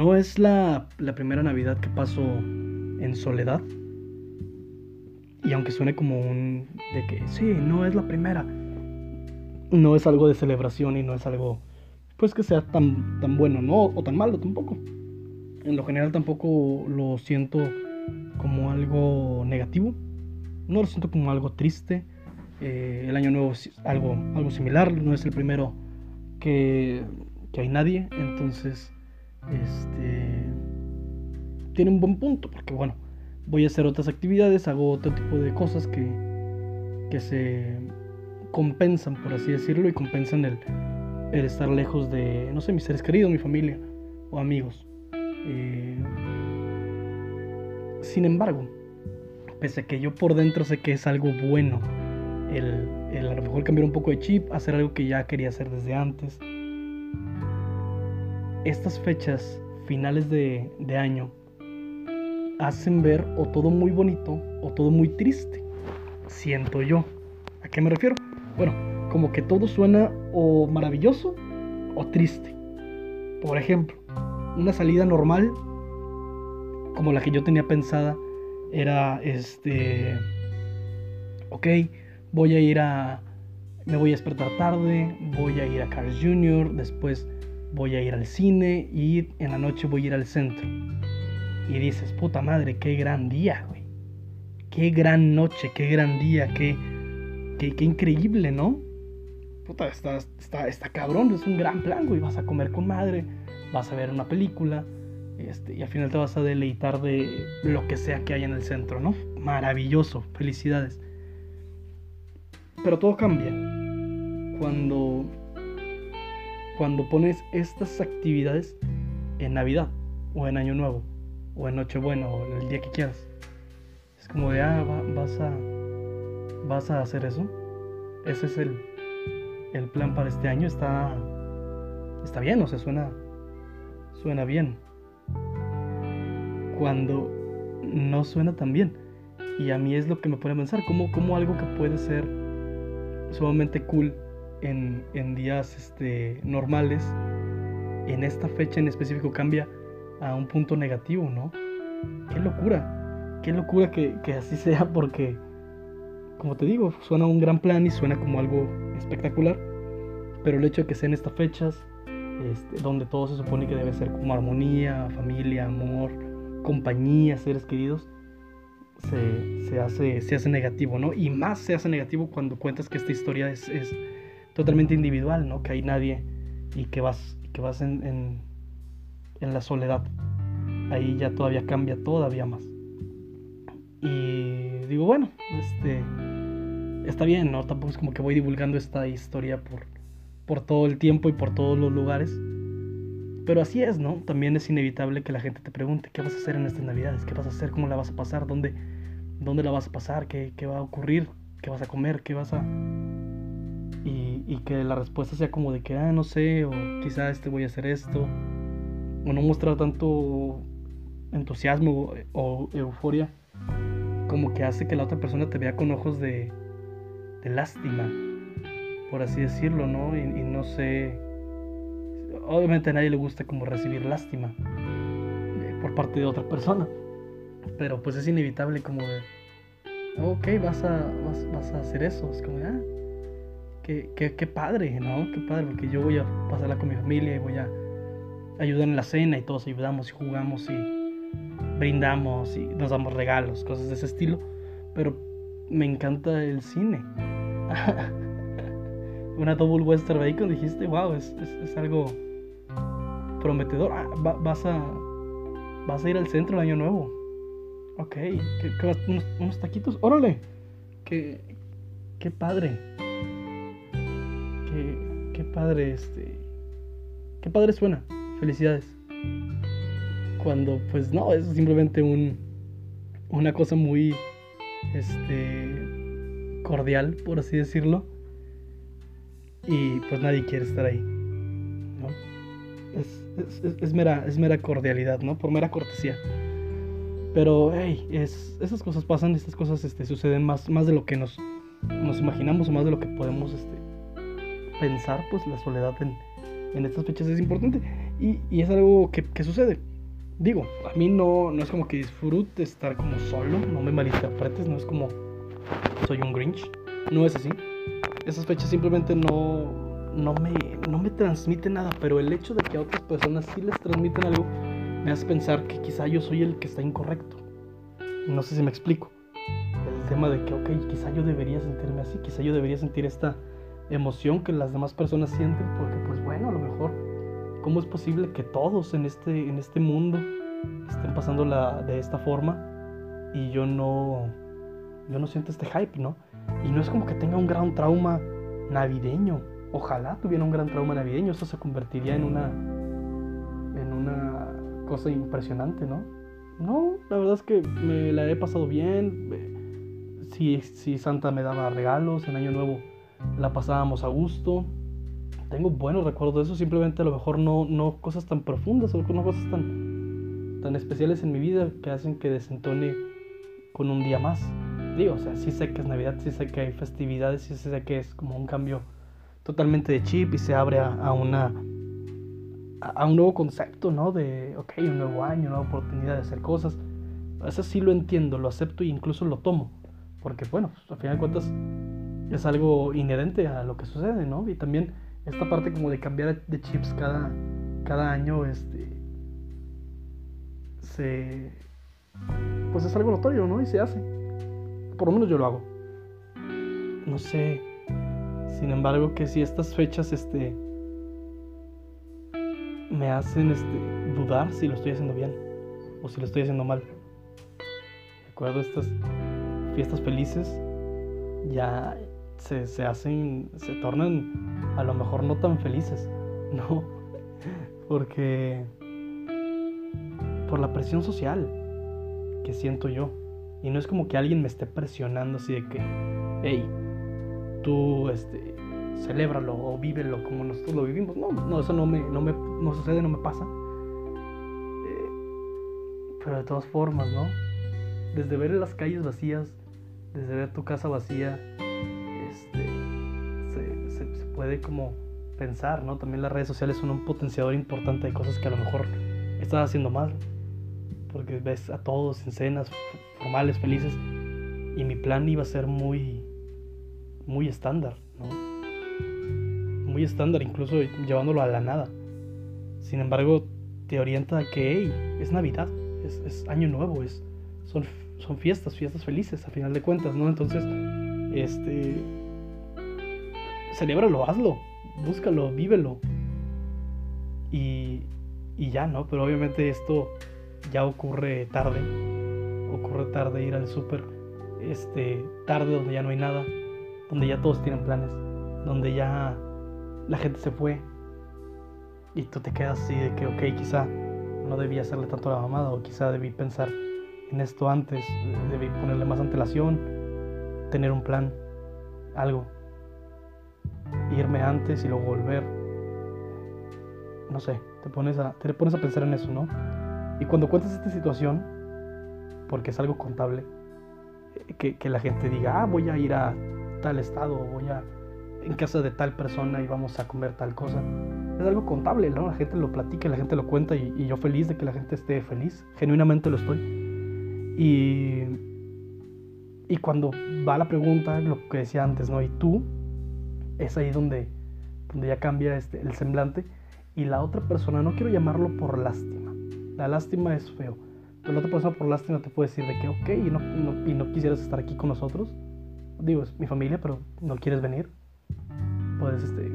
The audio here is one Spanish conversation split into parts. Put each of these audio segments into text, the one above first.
No es la, la primera Navidad que paso en soledad. Y aunque suene como un... de que sí, no es la primera. No es algo de celebración y no es algo pues que sea tan, tan bueno, ¿no? O tan malo tampoco. En lo general tampoco lo siento como algo negativo. No lo siento como algo triste. Eh, el año nuevo es algo, algo similar. No es el primero que, que hay nadie. Entonces, este... Tiene un buen punto. Porque bueno, voy a hacer otras actividades. Hago otro tipo de cosas que, que se compensan, por así decirlo. Y compensan el, el estar lejos de, no sé, mis seres queridos, mi familia o amigos. Eh, sin embargo, pese a que yo por dentro sé que es algo bueno, el, el, a lo mejor cambiar un poco de chip, hacer algo que ya quería hacer desde antes, estas fechas finales de, año hacen ver o todo muy bonito o todo muy triste. Siento yo. ¿A qué me refiero? Bueno, como que todo suena o maravilloso o triste. Por ejemplo, una salida normal, como la que yo tenía pensada, era este, ok, voy a ir a, me voy a despertar tarde, voy a ir a Carl Jr., después voy a ir al cine y en la noche voy a ir al centro. Y dices, puta madre, qué gran día, güey. Qué gran noche, qué gran día, qué, qué, qué increíble, ¿no? está, está, está cabrón, es un gran plan, güey. Vas a comer con madre, vas a ver una película, este, y al final te vas a deleitar de lo que sea que haya en el centro, ¿no? Maravilloso, felicidades. Pero todo cambia cuando, cuando pones estas actividades en Navidad, o en Año Nuevo, o en Nochebuena, o el día que quieras. Es como de, ah, vas a, vas a hacer eso. Ese es el, el plan para este año está está bien, o sea, suena suena bien. Cuando no suena tan bien. Y a mí es lo que me pone a pensar, como algo que puede ser sumamente cool en, en días este, normales, en esta fecha en específico cambia a un punto negativo, ¿no? Qué locura, qué locura que, que así sea porque como te digo, suena un gran plan y suena como algo espectacular, pero el hecho de que sean estas fechas, este, donde todo se supone que debe ser como armonía, familia, amor, compañía, seres queridos, se, hace, se hace negativo, ¿no? Y más se hace negativo cuando cuentas que esta historia es, totalmente individual, ¿no? Que hay nadie y que vas, que vas en, en, la soledad. Ahí ya todavía cambia todavía más. Y digo, bueno, este está bien, ¿no? Tampoco es como que voy divulgando esta historia por, por todo el tiempo y por todos los lugares. Pero así es, ¿no? También es inevitable que la gente te pregunte, ¿qué vas a hacer en estas navidades? ¿Qué vas a hacer? ¿Cómo la vas a pasar? ¿Dónde, dónde la vas a pasar? ¿Qué, qué va a ocurrir? ¿Qué vas a comer? ¿Qué vas a...? Y, y, que la respuesta sea como de que, ah, no sé, o quizá este voy a hacer esto. O no mostrar tanto entusiasmo o euforia como que hace que la otra persona te vea con ojos de, lástima, por así decirlo, ¿no? Y, no sé, obviamente a nadie le gusta como recibir lástima eh, por parte de otra persona, pero pues es inevitable como de, ok, vas a, vas, a hacer eso, es como, ah, qué, padre, ¿no? Qué padre, porque yo voy a pasarla con mi familia y voy a ayudar en la cena y todos ayudamos y jugamos y brindamos y nos damos regalos, cosas de ese estilo. Pero me encanta el cine. Una double western bacon, dijiste, wow, es, es, algo prometedor. Ah, vas, a, vas a ir al centro el año nuevo. Ok, ¿Qué, unos, unos, taquitos, órale. Qué, qué padre. Qué, padre, este. Qué padre suena. Felicidades cuando pues no, es simplemente un, una cosa muy este, cordial, por así decirlo. Y pues nadie quiere estar ahí. ¿no? Es, mera, es mera cordialidad, ¿no? Por mera cortesía. Pero, hey, es, esas cosas pasan, estas cosas este, suceden más, más de lo que nos, nos imaginamos o más de lo que podemos este, pensar. Pues la soledad en, en estas fechas es importante. Y, y es algo que, que sucede digo, a mí no, no es como que disfrute estar como solo, no me malinterpretes, no es como soy un Grinch, no es así. Esas fechas simplemente no, no, me, no me transmiten nada, pero el hecho de que a otras personas sí les transmiten algo me hace pensar que quizá yo soy el que está incorrecto. No sé si me explico. El tema de que, ok, quizá yo debería sentirme así, quizá yo debería sentir esta emoción que las demás personas sienten, porque pues bueno, a lo mejor, ¿cómo es posible que todos en este, en este mundo estén pasando la, de esta forma y yo no, yo no siento este hype, ¿no? Y no es como que tenga un gran trauma navideño. Ojalá tuviera un gran trauma navideño, eso se convertiría en una, en una cosa impresionante, ¿no? No, la verdad es que me la he pasado bien. Si, si Santa me daba regalos en Año Nuevo, la pasábamos a gusto. Tengo buenos recuerdos de eso, simplemente a lo mejor no, no cosas tan profundas o no cosas tan, tan especiales en mi vida que hacen que desentone con un día más. Digo, o sea, sí sé que es Navidad, sí sé que hay festividades, sí sé que es como un cambio totalmente de chip y se abre a, una a un nuevo concepto, ¿no? De, ok, un nuevo año, una nueva oportunidad de hacer cosas. Eso sí lo entiendo, lo acepto e incluso lo tomo. Porque, bueno, pues, al final de cuentas es algo inherente a lo que sucede, ¿no? Y también esta parte como de cambiar de chips cada, cada año, este, se, pues es algo notorio, ¿no? Y se hace. Por lo menos yo lo hago. No sé. Sin embargo, que si estas fechas, este, me hacen, este, dudar si lo estoy haciendo bien o si lo estoy haciendo mal. Recuerdo estas fiestas felices, ya se, se hacen, se tornan a lo mejor no tan felices, ¿no? Porque por la presión social que siento yo. Y no es como que alguien me esté presionando así de que, hey, tú, este, celébralo o vívelo como nosotros lo vivimos. No, no, eso no me, no me no sucede, no me pasa. Eh, pero de todas formas, ¿no? Desde ver las calles vacías, desde ver tu casa vacía, puede como pensar, ¿no? También las redes sociales son un potenciador importante de cosas que a lo mejor estás haciendo mal. Porque ves a todos en cenas formales, felices. Y mi plan iba a ser muy, muy estándar, ¿no? Muy estándar, incluso llevándolo a la nada. Sin embargo, te orienta a que, hey, es Navidad, es, es año nuevo, es, son, son fiestas, fiestas felices, a final de cuentas, ¿no? Entonces, este, celébralo, hazlo, búscalo, vívelo. Y, y ya, ¿no? Pero obviamente esto ya ocurre tarde. Ocurre tarde ir al súper. Este, tarde donde ya no hay nada. Donde ya todos tienen planes. Donde ya la gente se fue. Y tú te quedas así de que, ok, quizá no debí hacerle tanto a la mamada. O quizá debí pensar en esto antes. Debí ponerle más antelación. Tener un plan. Algo irme antes y luego volver. No sé, te pones a, te pones a pensar en eso, ¿no? Y cuando cuentas esta situación, porque es algo contable, eh, que, que, la gente diga, ah, voy a ir a tal estado, voy a en casa de tal persona y vamos a comer tal cosa. Es algo contable, ¿no? La gente lo platica, la gente lo cuenta y, y yo feliz de que la gente esté feliz, genuinamente lo estoy. Y, y cuando va la pregunta, lo que decía antes, ¿no? ¿Y tú es ahí donde, donde ya cambia este, el semblante. Y la otra persona, no quiero llamarlo por lástima. La lástima es feo. Pero la otra persona por lástima te puede decir de que, ok, y no, y no quisieras estar aquí con nosotros. Digo, es mi familia, pero no quieres venir. Puedes, este,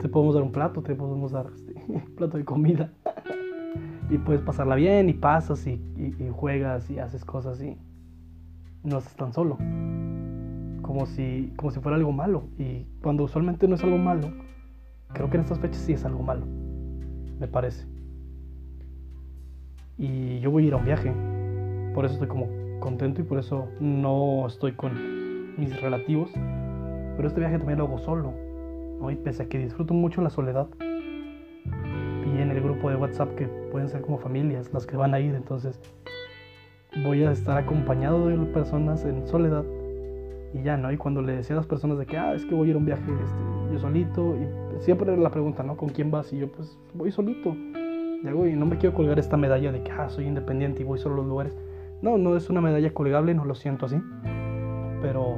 te podemos dar un plato, te podemos dar este, un plato de comida. y puedes pasarla bien y pasas y, y, juegas y haces cosas y no estás tan solo como si, como si fuera algo malo. Y cuando usualmente no es algo malo, creo que en estas fechas sí es algo malo, me parece. Y yo voy a ir a un viaje, por eso estoy como contento y por eso no estoy con mis relativos. Pero este viaje también lo hago solo, ¿no? Y pese a que disfruto mucho la soledad, y en el grupo de WhatsApp que pueden ser como familias las que van a ir, entonces voy a estar acompañado de personas en soledad y ya, ¿no? Y cuando le decía a las personas de que, ah, es que voy a ir a un viaje este, yo solito, y siempre era la pregunta, ¿no? ¿Con quién vas? Y yo, pues voy solito. Y, hago, y no me quiero colgar esta medalla de que ah, soy independiente y voy solo a los lugares. No, no es una medalla colgable, no lo siento así. Pero.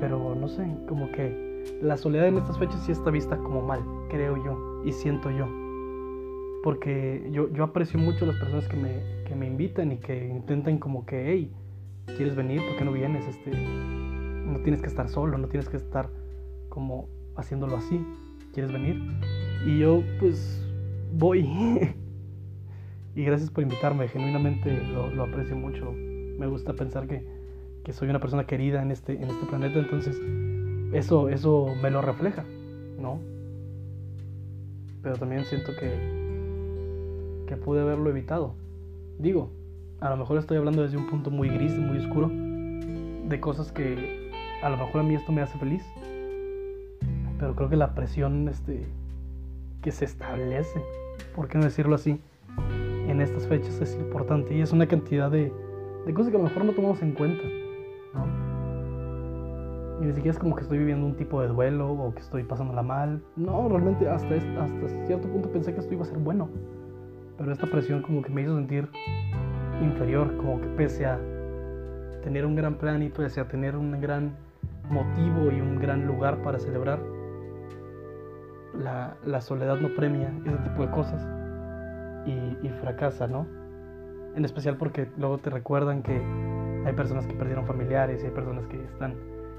Pero no sé, como que la soledad en estas fechas sí está vista como mal, creo yo, y siento yo. Porque yo, yo aprecio mucho las personas que me, que me invitan y que intentan como que, hey, ¿quieres venir? ¿Por qué no vienes? Este, no tienes que estar solo, no tienes que estar como haciéndolo así. ¿Quieres venir? Y yo pues voy. y gracias por invitarme, genuinamente lo, aprecio mucho. Me gusta pensar que, que, soy una persona querida en este, en este planeta, entonces eso, eso me lo refleja, ¿no? Pero también siento que, que pude haberlo evitado. Digo, a lo mejor estoy hablando desde un punto muy gris, muy oscuro, de cosas que a lo mejor a mí esto me hace feliz, pero creo que la presión este, que se establece, por qué no decirlo así, en estas fechas es importante y es una cantidad de, de cosas que a lo mejor no tomamos en cuenta. Y ni siquiera es como que estoy viviendo un tipo de duelo o que estoy pasándola mal. No, realmente hasta, hasta cierto punto pensé que esto iba a ser bueno. Pero esta presión como que me hizo sentir inferior, como que pese a tener un gran plan y pese a tener un gran motivo y un gran lugar para celebrar, la, la soledad no premia ese tipo de cosas y, fracasa, ¿no? En especial porque luego te recuerdan que hay personas que perdieron familiares y hay personas que están,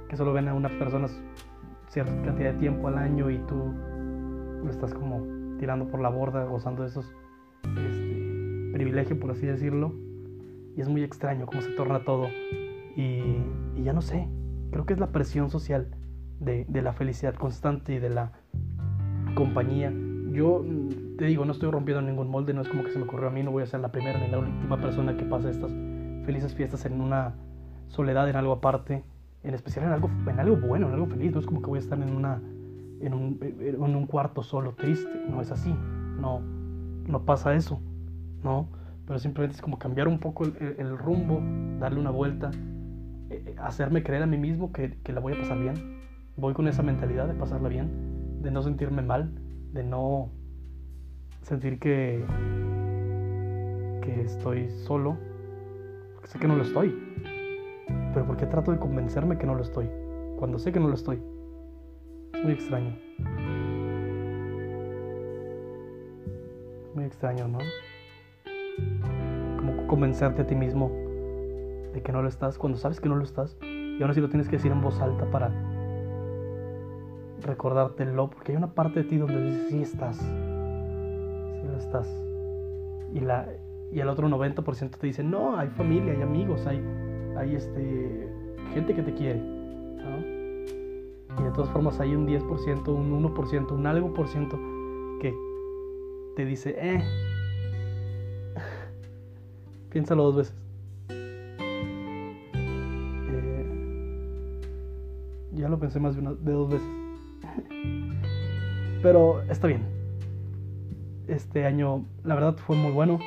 que solo ven a unas personas cierta cantidad de tiempo al año y tú lo estás como tirando por la borda, gozando de esos este, privilegios, por así decirlo. Es muy extraño cómo se torna todo. Y, ya no sé, creo que es la presión social de, la felicidad constante y de la compañía. Yo mm, te digo, no estoy rompiendo ningún molde, no es como que se me ocurrió a mí, no voy a ser la primera ni la última persona que pase estas felices fiestas en una soledad, en algo aparte, en especial en algo, en algo bueno, en algo feliz, no es como que voy a estar en, un, en un cuarto solo triste, no es así, no, no pasa eso, ¿no? Pero simplemente es como cambiar un poco el, rumbo, darle una vuelta, eh, eh, hacerme creer a mí mismo que, que la voy a pasar bien, voy con esa mentalidad de pasarla bien de no sentirme mal, de no sentir que, que estoy solo, porque sé que no lo estoy. Pero ¿por qué trato de convencerme que no lo estoy? Cuando sé que no lo estoy. Es muy extraño. Muy extraño, ¿no? Convencerte a ti mismo de que no lo estás cuando sabes que no lo estás y aún así lo tienes que decir en voz alta para recordártelo, porque hay una parte de ti donde dices, sí estás, sí lo estás. Y, la, y el otro 90% te dice, no, hay familia, hay amigos, hay, hay este, gente que te quiere. Y de todas formas hay un 10%, un 1%, un algo por ciento que te dice, eh, piénsalo dos veces. Eh, ya lo pensé más de, una, de dos veces. Pero está bien. Este año, la verdad, fue muy bueno.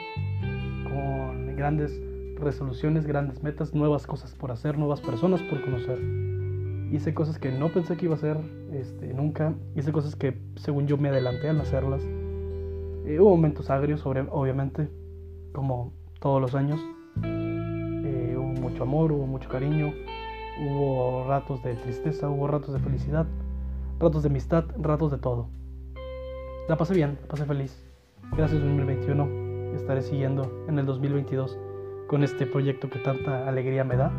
Con grandes resoluciones, grandes metas, nuevas cosas por hacer, nuevas personas por conocer. Hice cosas que no pensé que iba a hacer este, nunca. Hice cosas que, según yo, me adelanté al hacerlas. Eh, hubo momentos agrios, sobre, obviamente, como todos los años. Eh, hubo mucho amor, hubo mucho cariño, hubo ratos de tristeza, hubo ratos de felicidad ratos de amistad, ratos de todo. La pasé bien, la pasé feliz. Gracias 2021. Estaré siguiendo en el 2022 con este proyecto que tanta alegría me da.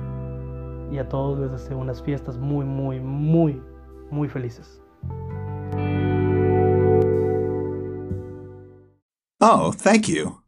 Y a todos les deseo unas fiestas muy, muy, muy, muy felices. Oh, thank you.